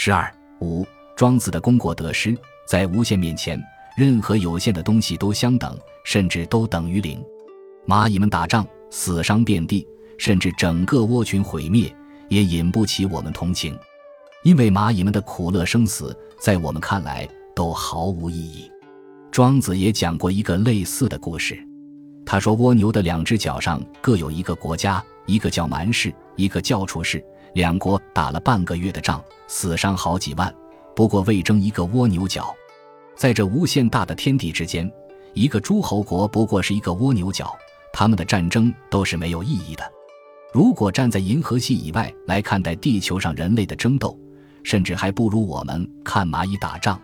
十二五，庄子的功过得失，在无限面前，任何有限的东西都相等，甚至都等于零。蚂蚁们打仗，死伤遍地，甚至整个窝群毁灭，也引不起我们同情，因为蚂蚁们的苦乐生死，在我们看来都毫无意义。庄子也讲过一个类似的故事。他说：“蜗牛的两只脚上各有一个国家，一个叫蛮氏，一个叫楚氏。两国打了半个月的仗，死伤好几万，不过为争一个蜗牛角。在这无限大的天地之间，一个诸侯国不过是一个蜗牛角，他们的战争都是没有意义的。如果站在银河系以外来看待地球上人类的争斗，甚至还不如我们看蚂蚁打仗。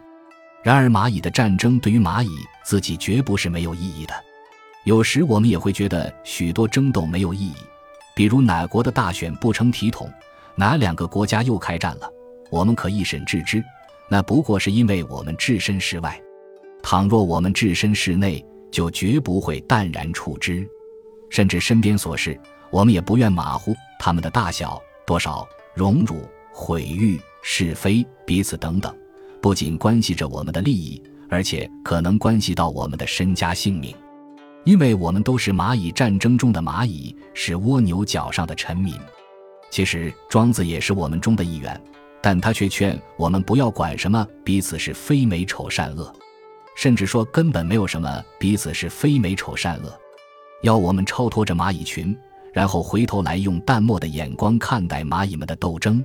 然而，蚂蚁的战争对于蚂蚁自己绝不是没有意义的。”有时我们也会觉得许多争斗没有意义，比如哪国的大选不成体统，哪两个国家又开战了，我们可一审置之，那不过是因为我们置身事外；倘若我们置身事内，就绝不会淡然处之。甚至身边琐事，我们也不愿马虎，他们的大小、多少、荣辱、毁誉、是非、彼此等等，不仅关系着我们的利益，而且可能关系到我们的身家性命。因为我们都是蚂蚁战争中的蚂蚁，是蜗牛角上的臣民。其实庄子也是我们中的一员，但他却劝我们不要管什么彼此是非美丑善恶，甚至说根本没有什么彼此是非美丑善恶，要我们超脱着蚂蚁群，然后回头来用淡漠的眼光看待蚂蚁们的斗争。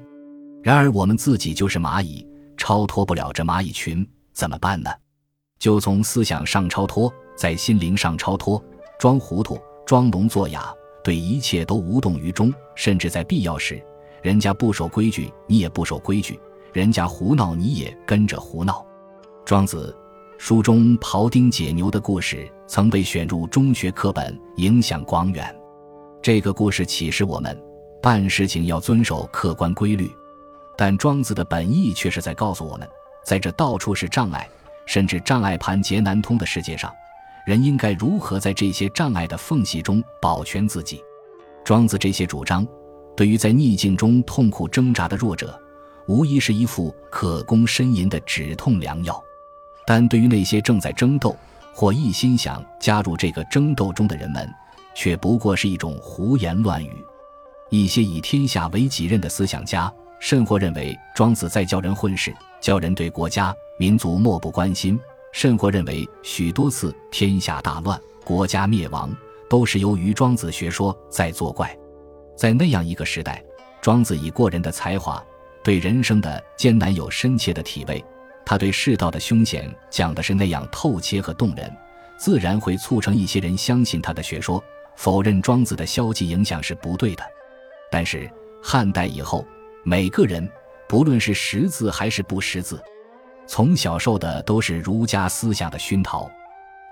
然而我们自己就是蚂蚁，超脱不了这蚂蚁群，怎么办呢？就从思想上超脱。在心灵上超脱，装糊涂，装聋作哑，对一切都无动于衷，甚至在必要时，人家不守规矩，你也不守规矩；人家胡闹，你也跟着胡闹。庄子书中庖丁解牛的故事曾被选入中学课本，影响广远。这个故事启示我们，办事情要遵守客观规律。但庄子的本意却是在告诉我们，在这到处是障碍，甚至障碍盘结难通的世界上。人应该如何在这些障碍的缝隙中保全自己？庄子这些主张，对于在逆境中痛苦挣扎的弱者，无疑是一副可供呻吟的止痛良药；但对于那些正在争斗或一心想加入这个争斗中的人们，却不过是一种胡言乱语。一些以天下为己任的思想家，甚或认为庄子在教人混世，教人对国家民族漠不关心。甚或认为，许多次天下大乱、国家灭亡，都是由于庄子学说在作怪。在那样一个时代，庄子以过人的才华，对人生的艰难有深切的体味。他对世道的凶险讲的是那样透切和动人，自然会促成一些人相信他的学说。否认庄子的消极影响是不对的。但是汉代以后，每个人不论是识字还是不识字。从小受的都是儒家思想的熏陶，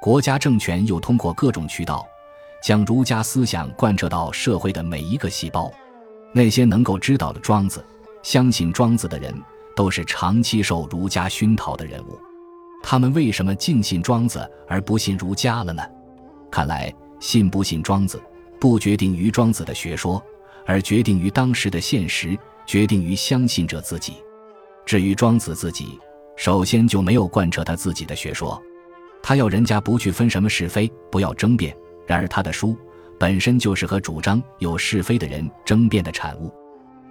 国家政权又通过各种渠道，将儒家思想贯彻到社会的每一个细胞。那些能够知道的庄子、相信庄子的人，都是长期受儒家熏陶的人物。他们为什么尽信庄子而不信儒家了呢？看来，信不信庄子，不决定于庄子的学说，而决定于当时的现实，决定于相信者自己。至于庄子自己，首先就没有贯彻他自己的学说，他要人家不去分什么是非，不要争辩。然而他的书本身就是和主张有是非的人争辩的产物，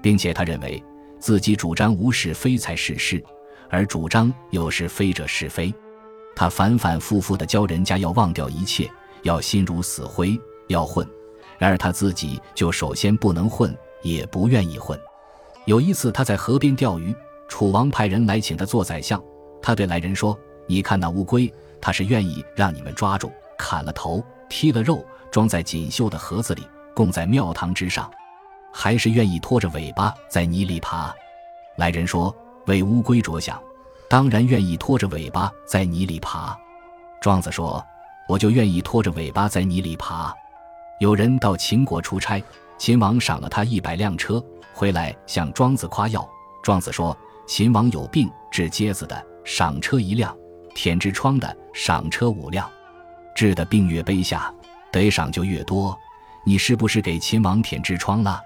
并且他认为自己主张无是非才是是，而主张有是非者是非。他反反复复地教人家要忘掉一切，要心如死灰，要混。然而他自己就首先不能混，也不愿意混。有一次他在河边钓鱼。楚王派人来请他做宰相，他对来人说：“你看那乌龟，他是愿意让你们抓住，砍了头，剔了肉，装在锦绣的盒子里，供在庙堂之上，还是愿意拖着尾巴在泥里爬？”来人说：“为乌龟着想，当然愿意拖着尾巴在泥里爬。”庄子说：“我就愿意拖着尾巴在泥里爬。”有人到秦国出差，秦王赏了他一百辆车，回来向庄子夸耀。庄子说。秦王有病治疖子的，赏车一辆；舔痔疮的，赏车五辆。治的病越卑下，得赏就越多。你是不是给秦王舔痔疮了？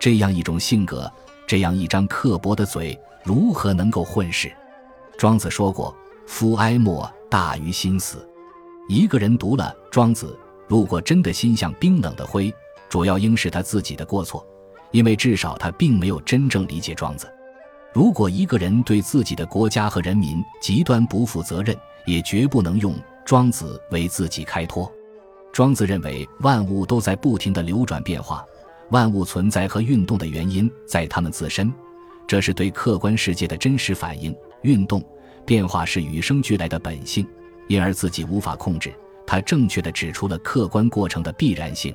这样一种性格，这样一张刻薄的嘴，如何能够混世？庄子说过：“夫哀莫大于心死。”一个人读了《庄子》，如果真的心像冰冷的灰，主要应是他自己的过错，因为至少他并没有真正理解庄子。如果一个人对自己的国家和人民极端不负责任，也绝不能用庄子为自己开脱。庄子认为万物都在不停的流转变化，万物存在和运动的原因在它们自身，这是对客观世界的真实反应。运动变化是与生俱来的本性，因而自己无法控制。他正确的指出了客观过程的必然性，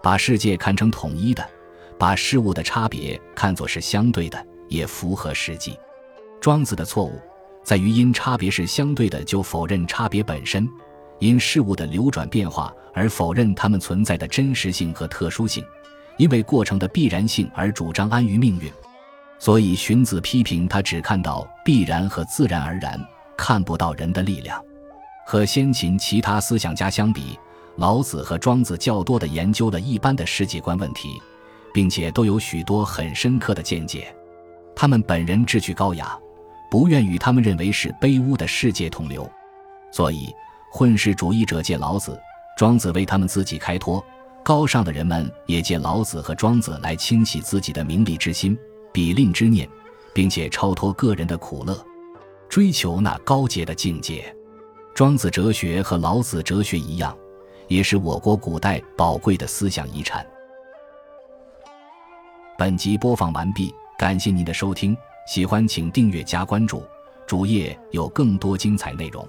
把世界看成统一的，把事物的差别看作是相对的。也符合实际。庄子的错误在于因差别是相对的就否认差别本身，因事物的流转变化而否认它们存在的真实性和特殊性，因为过程的必然性而主张安于命运。所以荀子批评他只看到必然和自然而然，看不到人的力量。和先秦其他思想家相比，老子和庄子较多的研究了一般的世界观问题，并且都有许多很深刻的见解。他们本人志趣高雅，不愿与他们认为是卑污的世界同流，所以混世主义者借老子、庄子为他们自己开脱；高尚的人们也借老子和庄子来清洗自己的名利之心、比吝之念，并且超脱个人的苦乐，追求那高洁的境界。庄子哲学和老子哲学一样，也是我国古代宝贵的思想遗产。本集播放完毕。感谢您的收听，喜欢请订阅加关注，主页有更多精彩内容。